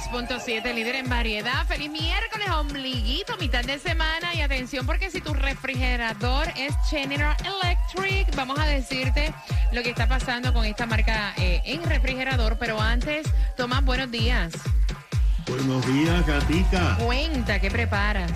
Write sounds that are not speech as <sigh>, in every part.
Sol 106.7, líder en variedad. Feliz miércoles, ombliguito, mitad de semana. Y atención, porque si tu refrigerador es General Electric, vamos a decirte lo que está pasando con esta marca eh, en refrigerador. Pero antes, Tomás, buenos días. Buenos días, Gatica. Cuenta, ¿qué preparas?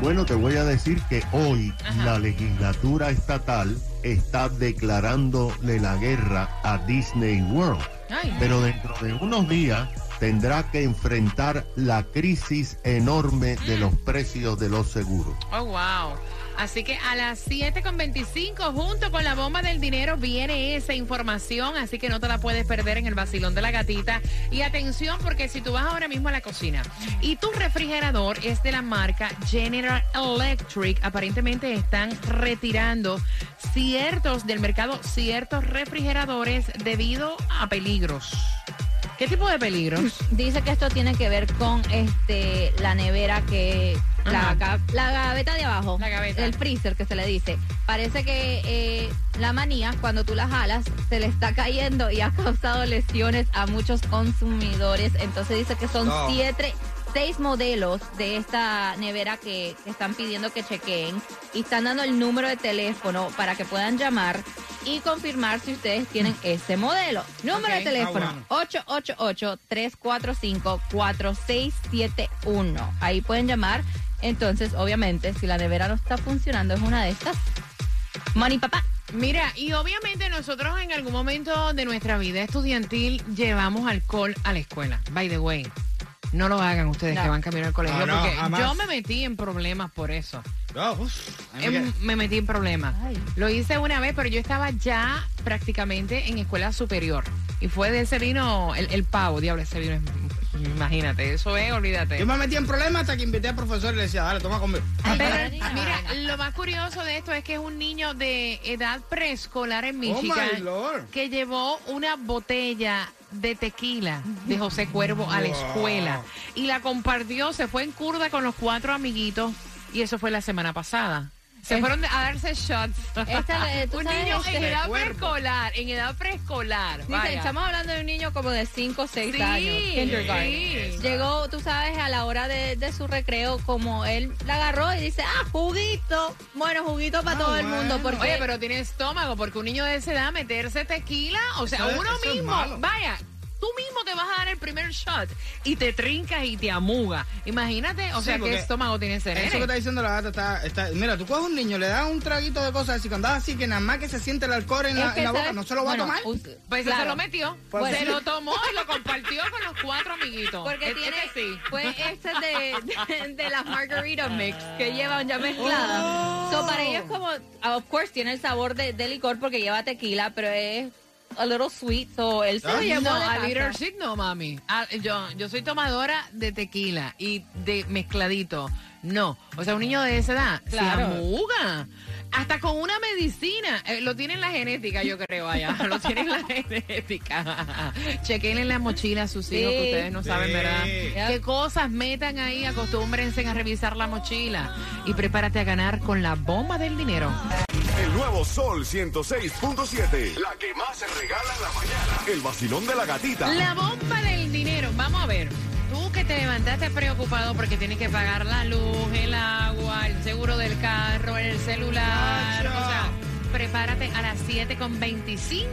Bueno, te voy a decir que hoy Ajá. la legislatura estatal está declarándole la guerra a Disney World. Ay, Pero dentro de unos días tendrá que enfrentar la crisis enorme de los precios de los seguros. Oh, wow. Así que a las 7.25, junto con la bomba del dinero, viene esa información. Así que no te la puedes perder en el vacilón de la gatita. Y atención, porque si tú vas ahora mismo a la cocina y tu refrigerador es de la marca General Electric, aparentemente están retirando ciertos del mercado, ciertos refrigeradores debido a peligros. ¿Qué tipo de peligros? Dice que esto tiene que ver con este la nevera que la, la gaveta de abajo, La gaveta. el freezer que se le dice. Parece que eh, la manía cuando tú la jalas se le está cayendo y ha causado lesiones a muchos consumidores. Entonces dice que son No. siete seis modelos de esta nevera que, que están pidiendo que chequeen y están dando el número de teléfono para que puedan llamar y confirmar si ustedes tienen ese modelo. Número de teléfono Ah, 888-345-4671. Ahí pueden llamar. Entonces, obviamente, si la nevera no está funcionando, es una de estas. Money papá. Mira, y obviamente nosotros en algún momento de nuestra vida estudiantil llevamos alcohol a la escuela. By the way, no lo hagan ustedes No. que van camino al colegio, No, no, porque jamás. yo me metí en problemas por eso. Uf, me Em, me metí en problemas. Ay. Lo hice una vez, pero yo estaba ya prácticamente en escuela superior. Y fue de ese vino, el, el pavo, diablo, ese vino es, imagínate, eso es, olvídate. Yo me metí en problemas hasta que invité al profesor y le decía, dale, toma conmigo. Pero, mira, lo más curioso de esto es que es un niño de edad preescolar en Michigan Oh, my Lord. que llevó una botella de tequila de José Cuervo a la escuela. Y la compartió, se fue en curda con los cuatro amiguitos y eso fue la semana pasada. Se Es- fueron a darse shots. Esta, eh, tú un sabes, niño en este, edad cuerpo. preescolar, en edad preescolar. Dice, estamos hablando de un niño como de 5 o 6 Sí, años. Kindergarten. sí. Llegó, tú sabes, a la hora de, de su recreo, como él la agarró y dice, ah, juguito. Bueno, juguito para Ah, todo el mundo. Porque Oye, pero tiene estómago, porque un niño de esa edad meterse tequila, o sea, Eso uno mismo, vaya, tú mismo te vas a dar el primer shot y te trincas y te amuga. Imagínate, o Sí, sea, qué estómago tiene ese Eso que está diciendo la gata está, está... Mira, tú coges un niño, le das un traguito de cosas así, cuando así que nada más que se siente el alcohol en la, en la boca, no se lo va bueno, a tomar. Pues claro. se lo metió, Pues se sí. lo tomó y lo compartió con los cuatro amiguitos. Porque tiene, sí. fue este de, de, de las margarita mix que llevan ya mezcladas. Oh. So, para ellos como, of course, tiene el sabor de, de licor porque lleva tequila, pero es a little sweet, so él se lo llevó No, de a casa. leadership no, mami. Ah, yo, yo soy tomadora de tequila y de mezcladito. No. O sea, un niño de esa edad Claro. se amuga. Hasta con una medicina. Eh, lo tiene en la genética, yo creo, allá. <laughs> Lo tiene en la genética. <laughs> Chequen en las mochilas a sus hijos, que ustedes no saben. ¿verdad? Yep. ¿Qué cosas metan ahí? Acostúmbrense a revisar la mochila. Y prepárate a ganar con la bomba del dinero. Nuevo Sol 106.7. La que más se regala en la mañana. El vacilón de la gatita. La bomba del dinero. Vamos a ver. Tú que te levantaste preocupado porque tienes que pagar la luz, el agua, el seguro del carro, el celular. O sea, prepárate a las 7.25.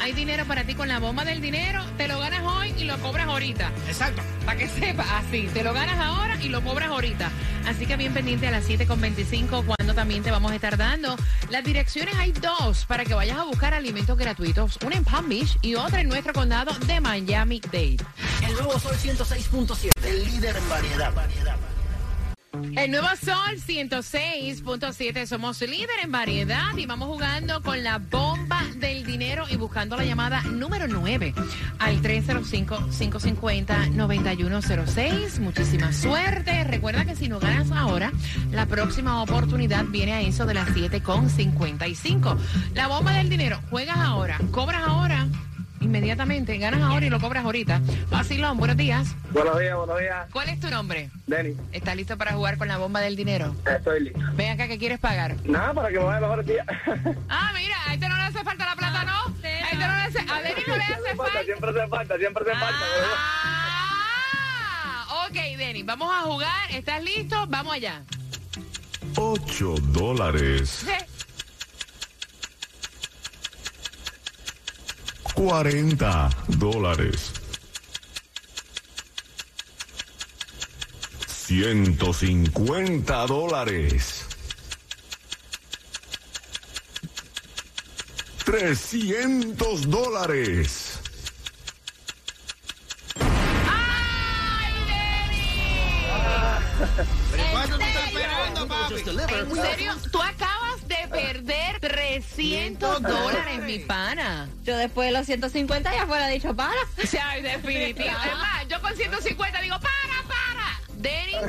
Hay dinero para ti con la bomba del dinero. Te lo ganas hoy y lo cobras ahorita. Exacto. Para que <laughs> sepas, así, te lo ganas ahora y lo cobras ahorita. Así que bien pendiente a las 7.25, cuando también te vamos a estar dando. Las direcciones hay dos para que vayas a buscar alimentos gratuitos. Una en Palm Beach y otra en nuestro condado de Miami-Dade. El nuevo Sol 106.7, el líder en variedad. El nuevo Sol 106.7, somos líder en variedad y vamos jugando con la bomba del dinero y buscando la llamada número 9 al 305-550-9106. Muchísima suerte. Recuerda que si no ganas ahora, la próxima oportunidad viene a eso de las 7.55. La bomba del dinero, juegas ahora, cobras ahora inmediatamente. Ganas ahora y lo cobras ahorita. Vacilón, buenos días. Buenos días, buenos días. ¿Cuál es tu nombre? Denis, ¿Estás listo para jugar con la bomba del dinero? estoy listo. Ven acá, ¿qué quieres pagar? Nada, para que me vaya mejor día. Ah, mira, a este no le hace falta la plata, ¿no? A este no le hace, a Denis no le hace falta. siempre hace falta, siempre hace falta. Ah, ok, Denis, vamos a jugar. ¿Estás listo? Vamos allá. 8 dólares. 40 dólares. 150 dólares. 300 dólares. 300 dólares, mi pana. Yo después de los 150 ya fuera dicho para. O sea, <laughs> definitivo. Es más, yo con 150 digo, para, para. Denis, <laughs>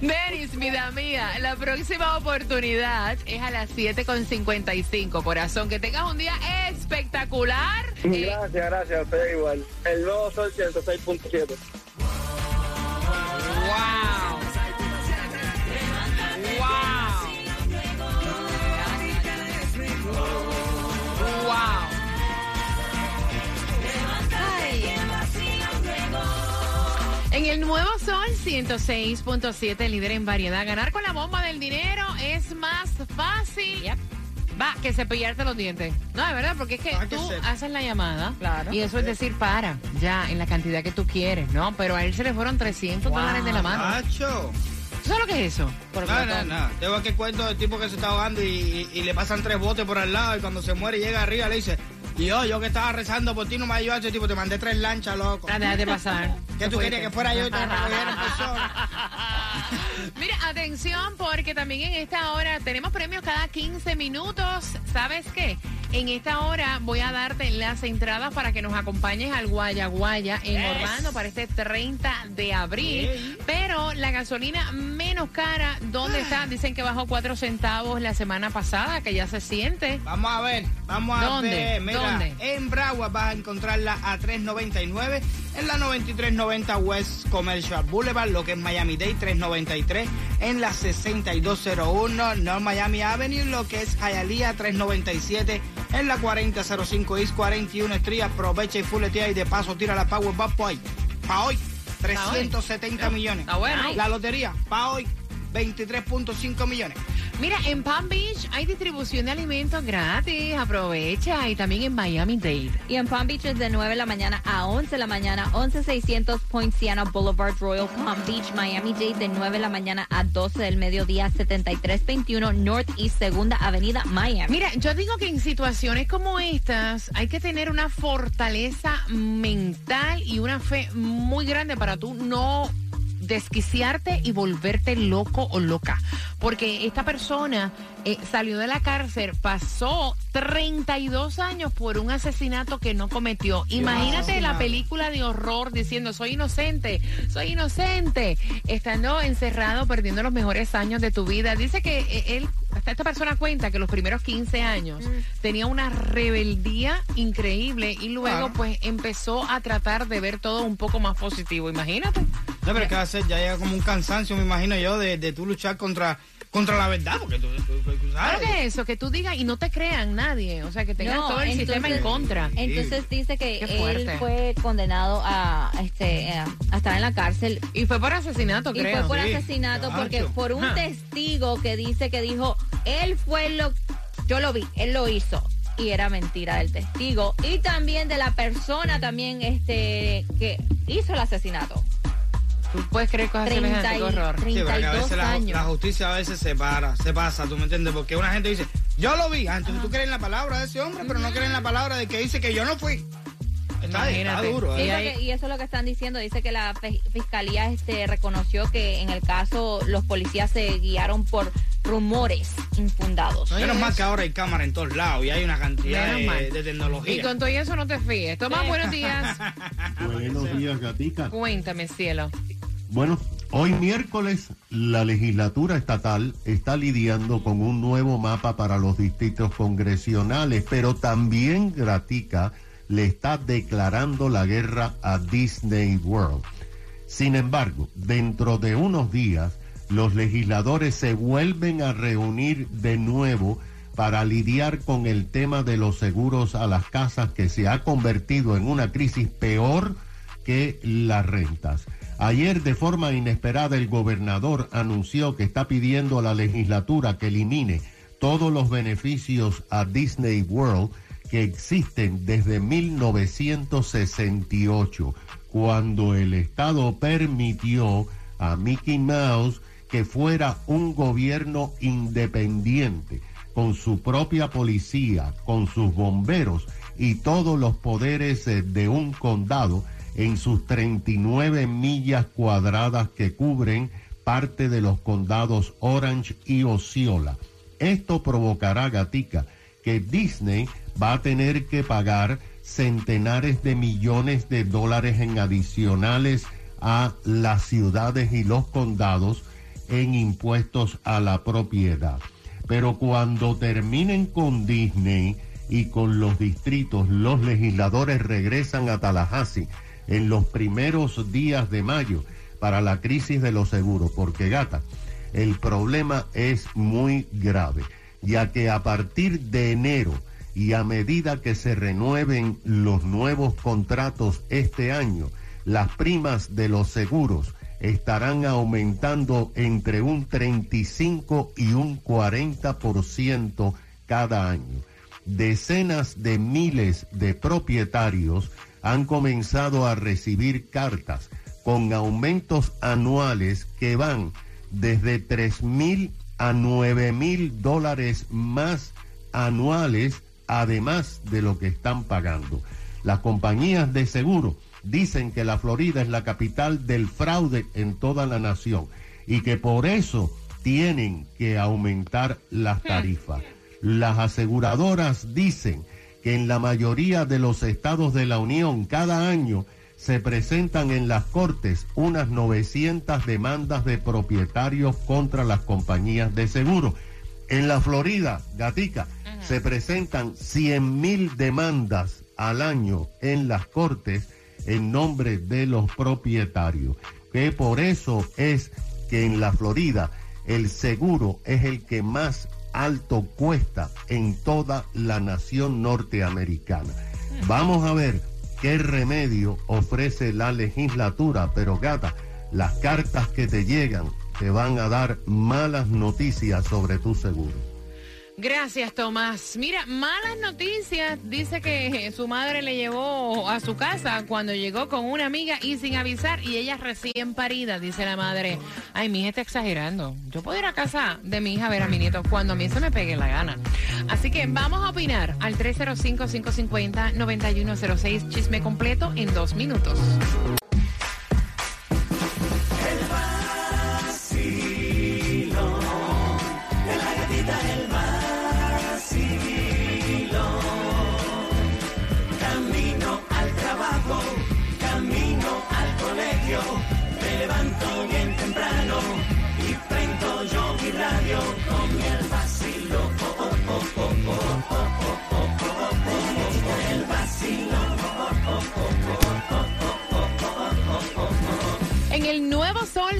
Denis, vida mía, la próxima oportunidad es a las 7.55, corazón. Que tengas un día espectacular. Eh, Gracias, gracias, a usted igual. El nuevo Sol 106.7. En el nuevo Sol 106.7, líder en variedad, ganar con la bomba del dinero es más fácil. Va, que cepillarte los dientes. No, de verdad, porque es que Ah, tú haces la llamada Claro. y eso es decir, para, ya, en la cantidad que tú quieres, ¿no? Pero a él se le fueron 300 dólares de la mano. Macho. ¿Tú sabes lo que es eso? Por No, no, no. Tengo aquí cuento del tipo que se está ahogando y, y- y le pasan tres botes por al lado y cuando se muere llega arriba le dice, y yo, yo que estaba rezando por ti no me ayudaste, tipo, te mandé tres lanchas, loco. Ah, déjate pasar. ¿Qué tú querías que fuera yo y te <laughs> recogiera en persona? Mira, atención, porque también en esta hora tenemos premios cada 15 minutos. ¿Sabes qué? En esta hora voy a darte las entradas para que nos acompañes al Guaya Guaya en Orlando para este 30 de abril. Pero la gasolina menos cara, ¿dónde está? Dicen que bajó 4 centavos la semana pasada, que ya se siente. Vamos a ver, vamos a ¿Dónde? ver. Mira, ¿Dónde? en Broward vas a encontrarla a 3.99, en la 9390 West Commercial Boulevard, lo que es Miami Dade 393, en la 6201 North Miami Avenue, lo que es Hialeah 397, en la 4005 East 41 Street. Aprovecha y fuletea y de paso tira la Power Bob hoy. Pa' hoy, 370 millones. Está bueno. La lotería, pa' hoy, 23.5 millones. Mira, en Palm Beach hay distribución de alimentos gratis. Aprovecha. Y también en Miami Dade. Y en Palm Beach es de 9 de la mañana a 11 de la mañana, 11600 Poinciana Boulevard, Royal Palm Beach, Miami Dade, de 9 de la mañana a 12 del mediodía, 7321 Northeast Segunda Avenida, Miami. Mira, yo digo que en situaciones como estas hay que tener una fortaleza mental y una fe muy grande para tú no desquiciarte y volverte loco o loca. Porque esta persona eh, salió de la cárcel, pasó 32 años por un asesinato que no cometió. Imagínate la película de horror diciendo, soy inocente, soy inocente, estando encerrado, perdiendo los mejores años de tu vida. Dice que eh, él, hasta esta persona cuenta que los primeros 15 años tenía una rebeldía increíble y luego Claro. pues empezó a tratar de ver todo un poco más positivo. Imagínate. No, pero ¿qué va a hacer? Ya llega como un cansancio, me imagino yo, de, de tú luchar contra, contra la verdad, porque tú, tú- tú- tú Claro sabes. que eso, que tú digas y no te crean nadie, o sea, que tengas No, todo el sistema en contra. Entonces dice que él fue condenado a, este, a a estar en la cárcel Y fue por asesinato, y creo. fue por Sí, asesinato cacho. porque por un Ah. testigo que dice que dijo él fue lo yo lo vi él lo hizo y era mentira del testigo y también de la persona también este que hizo el asesinato Tú puedes creer cosas 30 semejantes, qué horror. Sí, pero que a 32 veces la, años. la justicia a veces se para, se pasa, ¿tú me entiendes? Porque una gente dice, yo lo vi, ah, entonces tú crees en la palabra de ese hombre, pero no crees en la palabra de que dice que yo no fui. Está, duro, Sí, ¿eh? Y eso es lo que están diciendo. Dice que la fiscalía este, reconoció que en el caso los policías se guiaron por rumores infundados. Menos mal que ahora hay cámara en todos lados y hay una cantidad de, de Y tecnología. con todo eso no te fíes. Tomás, buenos días. <laughs> Buenos días, gatica. Cuéntame, cielo. Bueno, Hoy miércoles la legislatura estatal está lidiando con un nuevo mapa para los distritos congresionales, pero también Gratica le está declarando la guerra a Disney World. Sin embargo, dentro de unos días, los legisladores se vuelven a reunir de nuevo para lidiar con el tema de los seguros a las casas que se ha convertido en una crisis peor que las rentas. Ayer de forma inesperada el gobernador anunció que está pidiendo a la legislatura que elimine todos los beneficios a Disney World que existen desde 1968, cuando el Estado permitió a Mickey Mouse que fuera un gobierno independiente, con su propia policía, con sus bomberos y todos los poderes eh, de un condado en sus 39 millas cuadradas que cubren parte de los condados Orange y Osceola. Esto provocará, Gatica, que Disney va a tener que pagar centenares de millones de dólares en adicionales a las ciudades y los condados en impuestos a la propiedad. Pero cuando terminen con Disney y con los distritos, los legisladores regresan a Tallahassee en los primeros días de mayo para la crisis de los seguros, porque gata, el problema es muy grave, ya que a partir de enero y a medida que se renueven los nuevos contratos este año, las primas de los seguros estarán aumentando entre un 35 y un 40% cada año. Decenas de miles de propietarios han comenzado a recibir cartas con aumentos anuales que van desde 3 mil a 9 mil dólares más anuales, además de lo que están pagando. Las compañías de seguro dicen que la Florida es la capital del fraude en toda la nación y que por eso tienen que aumentar las tarifas. Las aseguradoras dicen que en la mayoría de los estados de la Unión cada año se presentan en las cortes unas 900 demandas de propietarios contra las compañías de seguro. En la Florida, Gatica, se presentan 100 mil demandas al año en las cortes en nombre de los propietarios. Que por eso es que en la Florida el seguro es el que más alto cuesta en toda la nación norteamericana. Vamos a ver qué remedio ofrece la legislatura, pero gata, las cartas que te llegan te van a dar malas noticias sobre tu seguro. Gracias, Tomás. Mira, malas noticias. Dice que su madre le llevó a su casa cuando llegó con una amiga y sin avisar y ella recién parida, dice la madre. Ay, mi hija está exagerando. Yo puedo ir a casa de mi hija a ver a mi nieto cuando a mí se me pegue la gana. Así que vamos a opinar al 305-550-9106. Chisme completo en dos minutos.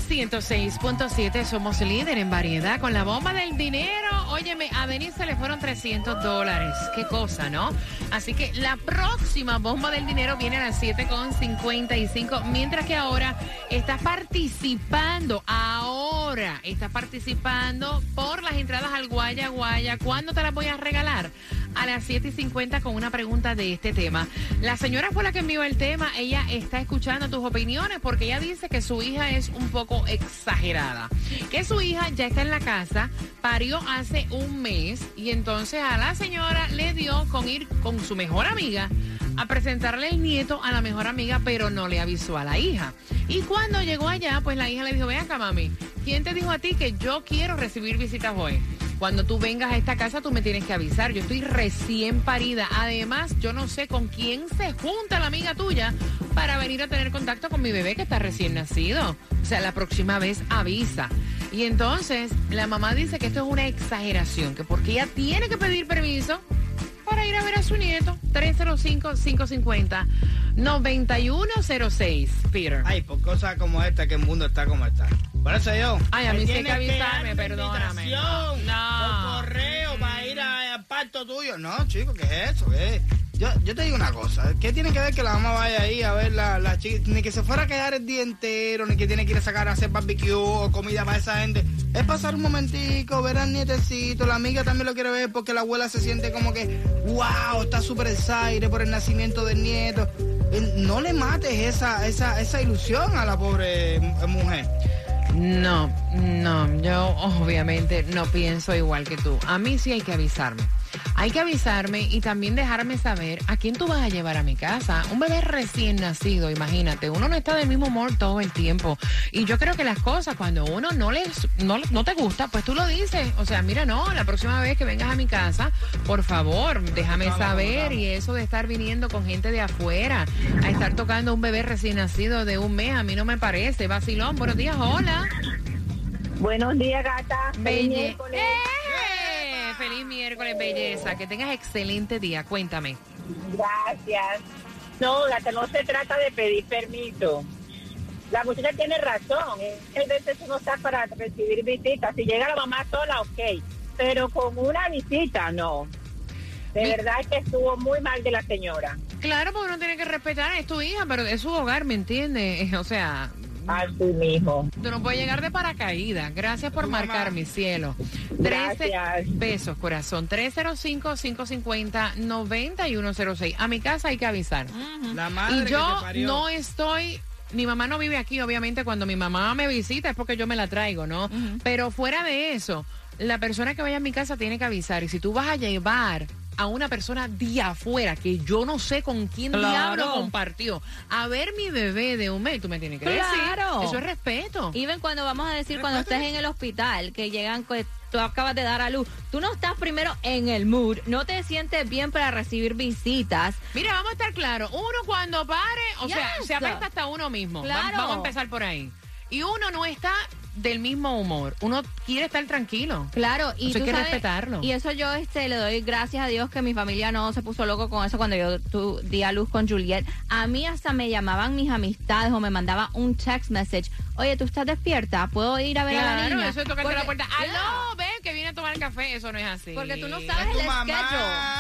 106.7 somos líder en variedad con la bomba del dinero. Óyeme, a Denis se le fueron 300 dólares. Qué cosa, ¿no? Así que la próxima bomba del dinero viene a las 7.55, mientras que ahora estás participando, ahora estás participando por las entradas al Guaya Guaya. ¿Cuándo te las voy a regalar? A las 7.50 con una pregunta de este tema. La señora fue la que envió el tema, ella está escuchando tus opiniones porque ella dice que su hija es un poco exagerada. Que su hija ya está en la casa, parió hace un mes y entonces a la señora le dio con ir con su mejor amiga a presentarle el nieto a la mejor amiga, pero no le avisó a la hija. Y cuando llegó allá, pues la hija le dijo, ven acá mami, ¿quién te dijo a ti que yo quiero recibir visitas hoy? Cuando tú vengas a esta casa, tú me tienes que avisar. Yo estoy recién parida. Además, yo no sé con quién se junta la amiga tuya para venir a tener contacto con mi bebé que está recién nacido. O sea, la próxima vez avisa. Y entonces, la mamá dice que esto es una exageración, que porque ella tiene que pedir permiso para ir a ver a su nieto. 305-550-9106, Peter. Ay, por cosas como esta que el mundo está como está. Por eso yo. Ay, a mí sí hay que avisarme, perdóname. No. Por correo para ir al parto tuyo. No, chico, ¿qué es eso? ¿Qué es? Yo, te digo una cosa, ¿qué tiene que ver que la mamá vaya ahí a ver la, la chica? Ni que se fuera a quedar el día entero, ni que tiene que ir a sacar a hacer barbecue o comida para esa gente. Es pasar un momentico, ver al nietecito, la amiga también lo quiere ver porque la abuela se siente como que, wow, está súper excited por el nacimiento del nieto. No le mates esa, esa, esa ilusión a la pobre eh, mujer. No, no, yo obviamente no pienso igual que tú. A mí sí hay que avisarme. Hay que avisarme y también dejarme saber a quién tú vas a llevar a mi casa. Un bebé recién nacido, imagínate. Uno no está del mismo humor todo el tiempo. Y yo creo que las cosas, cuando uno no les no, no te gusta, pues tú lo dices. O sea, mira, no, la próxima vez que vengas a mi casa, por favor, déjame saber. Y eso de estar viniendo con gente de afuera, a estar tocando un bebé recién nacido de un mes, a mí no me parece. Vacilón, buenos días, hola. Buenos días, gata. Belle- miércoles. Belleza. Que tengas excelente día. Cuéntame. Gracias. No, gata, no se trata de pedir permiso. La muchacha tiene razón. A veces uno está para recibir visitas. Si llega la mamá sola, ok. Pero con una visita, no. De verdad que estuvo muy mal de la señora. Claro, porque uno tiene que respetar, es tu hija, pero es su hogar, ¿me entiendes? <laughs> O sea, Así mismo. tú no puedes llegar de paracaídas. Gracias por marcar, mi cielo. Trece Gracias. besos, corazón. 305-550-9106. A mi casa hay que avisar. La madre Y que yo te parió. no estoy. Mi mamá no vive aquí, obviamente. Cuando mi mamá me visita es porque yo me la traigo, ¿no? Pero fuera de eso, la persona que vaya a mi casa tiene que avisar. Y si tú vas a llevar a una persona de afuera que yo no sé con quién Claro. diablo compartió a ver mi bebé de un mes, tú me tienes que Claro. decir. Eso es respeto. Y ven cuando vamos a decir, cuando estés en el hospital, que llegan, que tú acabas de dar a luz, tú no estás primero en el mood, no te sientes bien para recibir visitas. Mira, vamos a estar claros. Uno cuando pare, o sea, se apesta hasta uno mismo. Claro. Vamos a empezar por ahí. Y uno no está del mismo humor. Uno quiere estar tranquilo. Claro, y Eso hay tú que sabes- respetarlo. Y eso yo este le doy gracias a Dios que mi familia no se puso loco con eso cuando yo tu, di a luz con Juliet. A mí hasta me llamaban mis amistades o me mandaban un text message. Oye, ¿tú estás despierta? ¿Puedo ir a ver a la Claro, niña? eso es tocarte Porque- la puerta. ¡Aló! Que viene a tomar café. Eso no es así. Porque tú no Es sabes tu el mamá.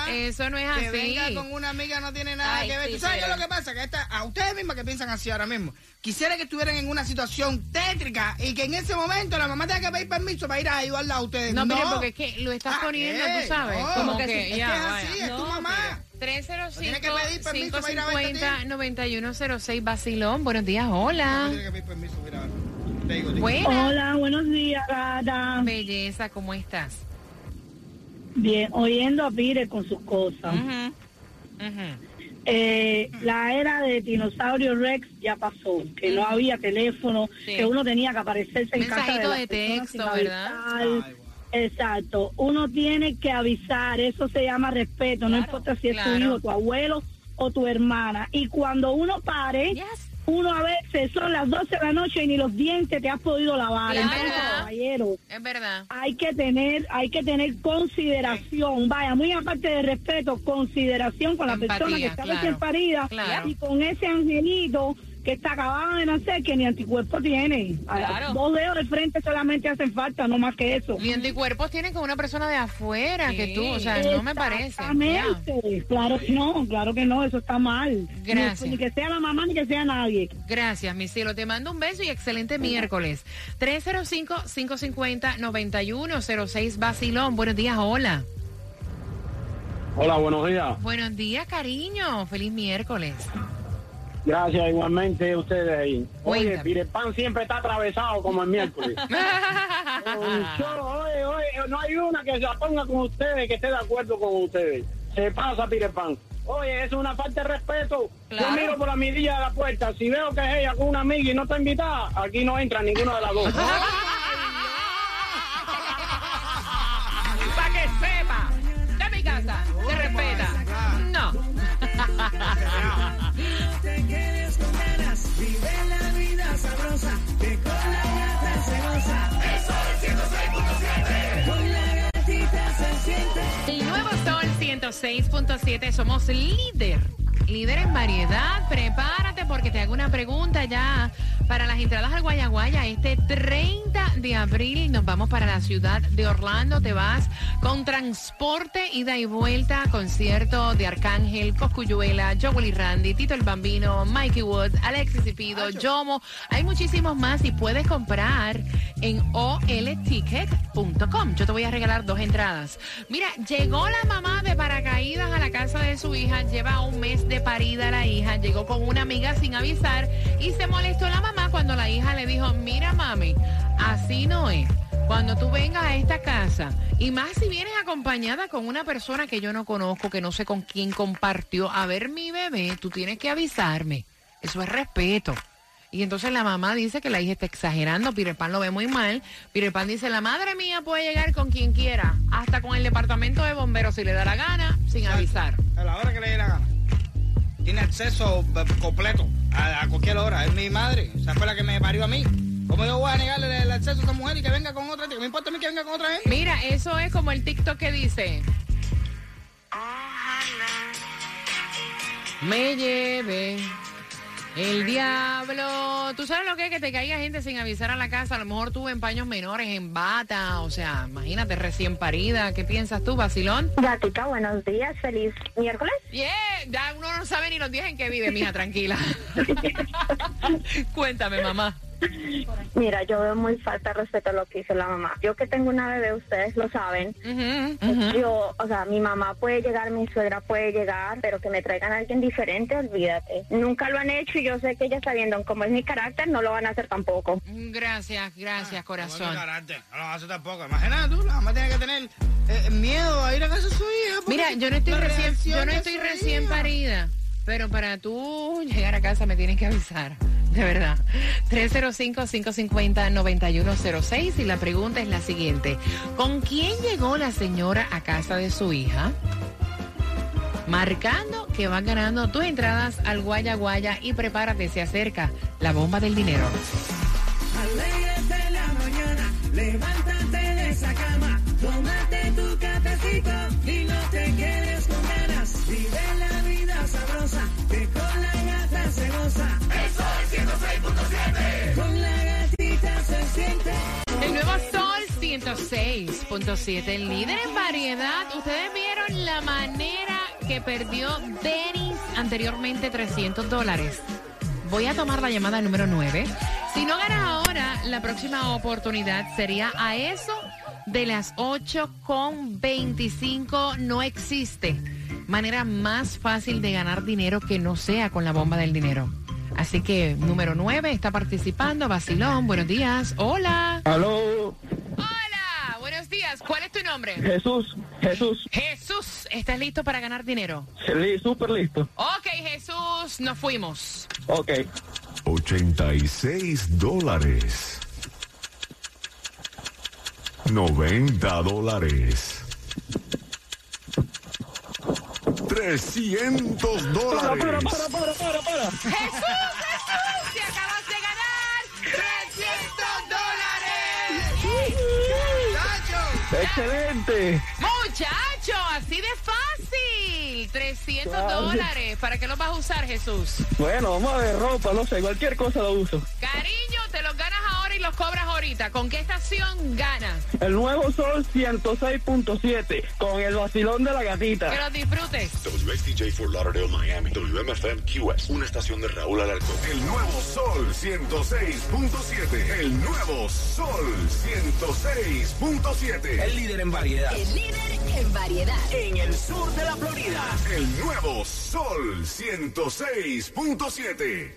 schedule. Eso no es Que así. venga con una amiga no tiene nada Ay, que ver. sí, ¿Tú sabes qué es lo que pasa? Que esta, a ustedes mismas que piensan así ahora mismo, quisiera que estuvieran en una situación tétrica y que en ese momento la mamá tenga que pedir permiso para ir a ayudarla a ustedes. No, mire, porque es que lo estás Ah, poniendo, ¿qué? tú sabes. No, como que Es ya, que es vaya. así, es tu No, mamá. Tres cero Tiene que cinco pedir permiso para ir a verte a ti. 550-9106 Basilón. Buenos días, No hola. tiene que pedir permiso, mira. Hola, buenos días, gata. Belleza, ¿cómo estás? Bien, oyendo a Pire con sus cosas. Eh, la era de dinosaurio Rex ya pasó, que no había teléfono, Sí. que uno tenía que aparecerse en casa de, texto, ¿verdad? Ay. Exacto, uno tiene que avisar, eso se llama respeto, no importa si es claro. tu hijo, tu abuelo o tu hermana. Y cuando uno pare, Yes. Uno a veces son las 12 de la noche y ni los dientes te has podido lavar. Claro. Entonces, caballero, Es verdad. hay que tener hay que tener consideración vaya muy aparte de respeto consideración con la Empatía, persona que está claro, recién parida claro. y con ese angelito que está acabado de nacer que ni anticuerpo tiene Claro. dos dedos de frente solamente hacen falta no más que eso Ni anticuerpos tienen con una persona de afuera que tú, o sea, no me parece. Ya. Exactamente. claro que no claro que no eso está mal Gracias. ni, ni que sea la mamá ni que sea nadie Gracias, mi cielo. Te mando un beso y excelente miércoles. 305-550-9106 Basilón. Buenos días, hola. Hola, buenos días. Buenos días, cariño. Feliz miércoles. Gracias igualmente a ustedes ahí. Oye. Pirepan siempre está atravesado como el miércoles. <laughs> Oye, oye, no hay una que se ponga con ustedes, que esté de acuerdo con ustedes. Se pasa Pirepan. Oye, es una falta de respeto. Claro. Yo miro por la mirilla de la puerta. Si veo que es ella con una amiga y no está invitada, aquí no entra ninguna de las dos. <laughs> 106.7, somos líder. Líder en variedad, prepárate porque te hago una pregunta ya para las entradas al Guayaguaya. Este 30 de abril nos vamos para la ciudad de Orlando. Te vas con transporte, ida y vuelta, concierto de Arcángel, Coscuyuela, Joel y Randy, Tito el Bambino, Mikey Woods, Alexis y Pido, Yomo. Hay muchísimos más y puedes comprar en olticket.com. Yo te voy a regalar dos entradas. Mira, llegó la mamá de paracaídas a la casa de su hija, lleva un mes de parida la hija, llegó con una amiga sin avisar y se molestó la mamá cuando la hija le dijo, mira mami, así no es. Cuando tú vengas a esta casa, y más si vienes acompañada con una persona que yo no conozco, que no sé con quién compartió, a ver mi bebé, tú tienes que avisarme. Eso es respeto. Y entonces la mamá dice que la hija está exagerando, Peter Pan lo ve muy mal. Peter Pan dice, la madre mía puede llegar con quien quiera, hasta con el departamento de bomberos si le da la gana, sin avisar. A la hora que le dé la gana. Tiene acceso eh, completo a, cualquier hora. Es mi madre. Esa fue la que me parió a mí. ¿Cómo yo voy a negarle el acceso a esa mujer y que venga con otra? ¿Qué me importa a mí que venga con otra gente? Mira, eso es como el TikTok que dice. Me lleve el diablo. ¿Tú sabes lo que es que te caiga gente sin avisar a la casa? A lo mejor tú en paños menores, en bata, o sea, imagínate, recién parida. ¿Qué piensas tú, vacilón? Gatita, buenos días. Feliz miércoles. Yeah, ya uno no sabe ni los días en que vive, mija, tranquila. <laughs> <laughs> Cuéntame, mamá. Mira, yo veo muy falta de respeto a lo que hizo la mamá. Yo que tengo una bebé, ustedes lo saben. Yo, o sea, mi mamá puede llegar, mi suegra puede llegar, pero que me traigan a alguien diferente, olvídate. Nunca lo han hecho y yo sé que ellas sabiendo cómo es mi carácter, no lo van a hacer tampoco. Gracias, gracias, corazón. No, carácter, no lo hace tampoco. Imagínate tú, la mamá tiene que tener eh, miedo a ir a casa de su hija. Mira, yo no estoy recién, yo no estoy recién hija. parida, pero para tú llegar a casa me tienes que avisar. De verdad. 305-550-9106 y la pregunta es la siguiente. ¿Con quién llegó la señora a casa de su hija? Marcando que van ganando tus entradas al Guaya Guaya y prepárate, se acerca la bomba del dinero. 106.7, el líder en variedad. Ustedes vieron la manera que perdió Denis anteriormente 300 dólares. Voy a tomar la llamada número 9. Si no ganas ahora, la próxima oportunidad sería a eso de las 8 con 25. No existe manera más fácil de ganar dinero que no sea con la bomba del dinero. Así que número 9 está participando. Vacilón, buenos días. Hola. Aló, Hola, buenos días. ¿Cuál es tu nombre? Jesús, Jesús, Jesús, ¿estás listo para ganar dinero? li- súper listo. Ok, Jesús, nos fuimos. Ok. 86 dólares. 90 dólares. 300 Para, dólares. para, para, para, para, para. Jesús, Jesús, Excelente. Muchacho, así de fácil. 300 Claro. dólares. ¿Para qué los vas a usar, Jesús? Bueno, vamos a ver ropa, no sé, cualquier cosa lo uso. ¿Con qué estación ganas? El nuevo Sol 106.7 con el vacilón de la Que gatita. los disfrutes. WSTJ for Lauderdale, Miami. WMFM QS. Una estación de Raúl Alarcón. El nuevo Sol 106.7. El nuevo Sol 106.7. El líder en variedad. El líder en variedad. En el sur de la Florida. El nuevo Sol 106.7.